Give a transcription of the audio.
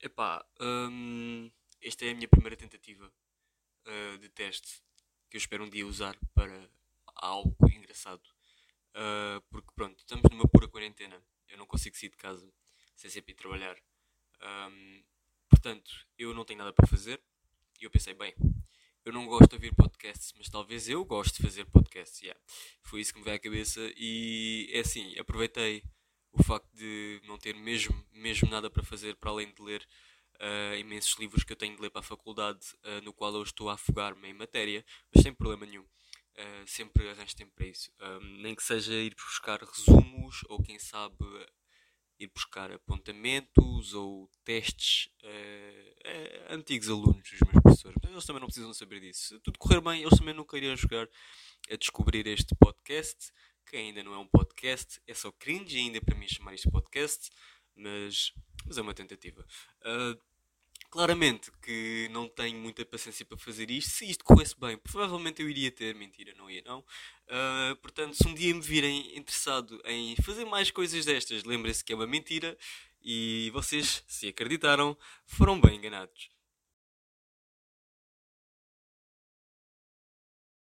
Epá, hum, esta é a minha primeira tentativa uh, de teste que eu espero um dia usar para algo engraçado. Uh, porque pronto, estamos numa pura quarentena. Eu não consigo sair de casa sem sempre ir trabalhar. Um, portanto, eu não tenho nada para fazer. E eu pensei, bem, eu não gosto de ouvir podcasts, mas talvez eu goste de fazer podcasts. Yeah. Foi isso que me veio à cabeça. E é assim, aproveitei o facto de não ter mesmo, mesmo nada para fazer para além de ler uh, imensos livros que eu tenho de ler para a faculdade, uh, no qual eu estou a afogar-me em matéria, mas sem problema nenhum. Uh, sempre arranjo tempo para isso. nem que seja ir buscar resumos ou quem sabe ir buscar apontamentos ou testes antigos alunos dos meus professores. Mas eles também não precisam saber disso. Se tudo correr bem, eles também não queriam jogar a descobrir este podcast que ainda não é um podcast, é só cringe ainda para mim chamar isto podcast, mas, mas é uma tentativa. Uh, claramente que não tenho muita paciência para fazer isto. Se isto corresse bem, provavelmente eu iria ter. Mentira, não ia não. Uh, portanto, se um dia me virem interessado em fazer mais coisas destas, lembrem-se que é uma mentira e vocês, se acreditaram, foram bem enganados.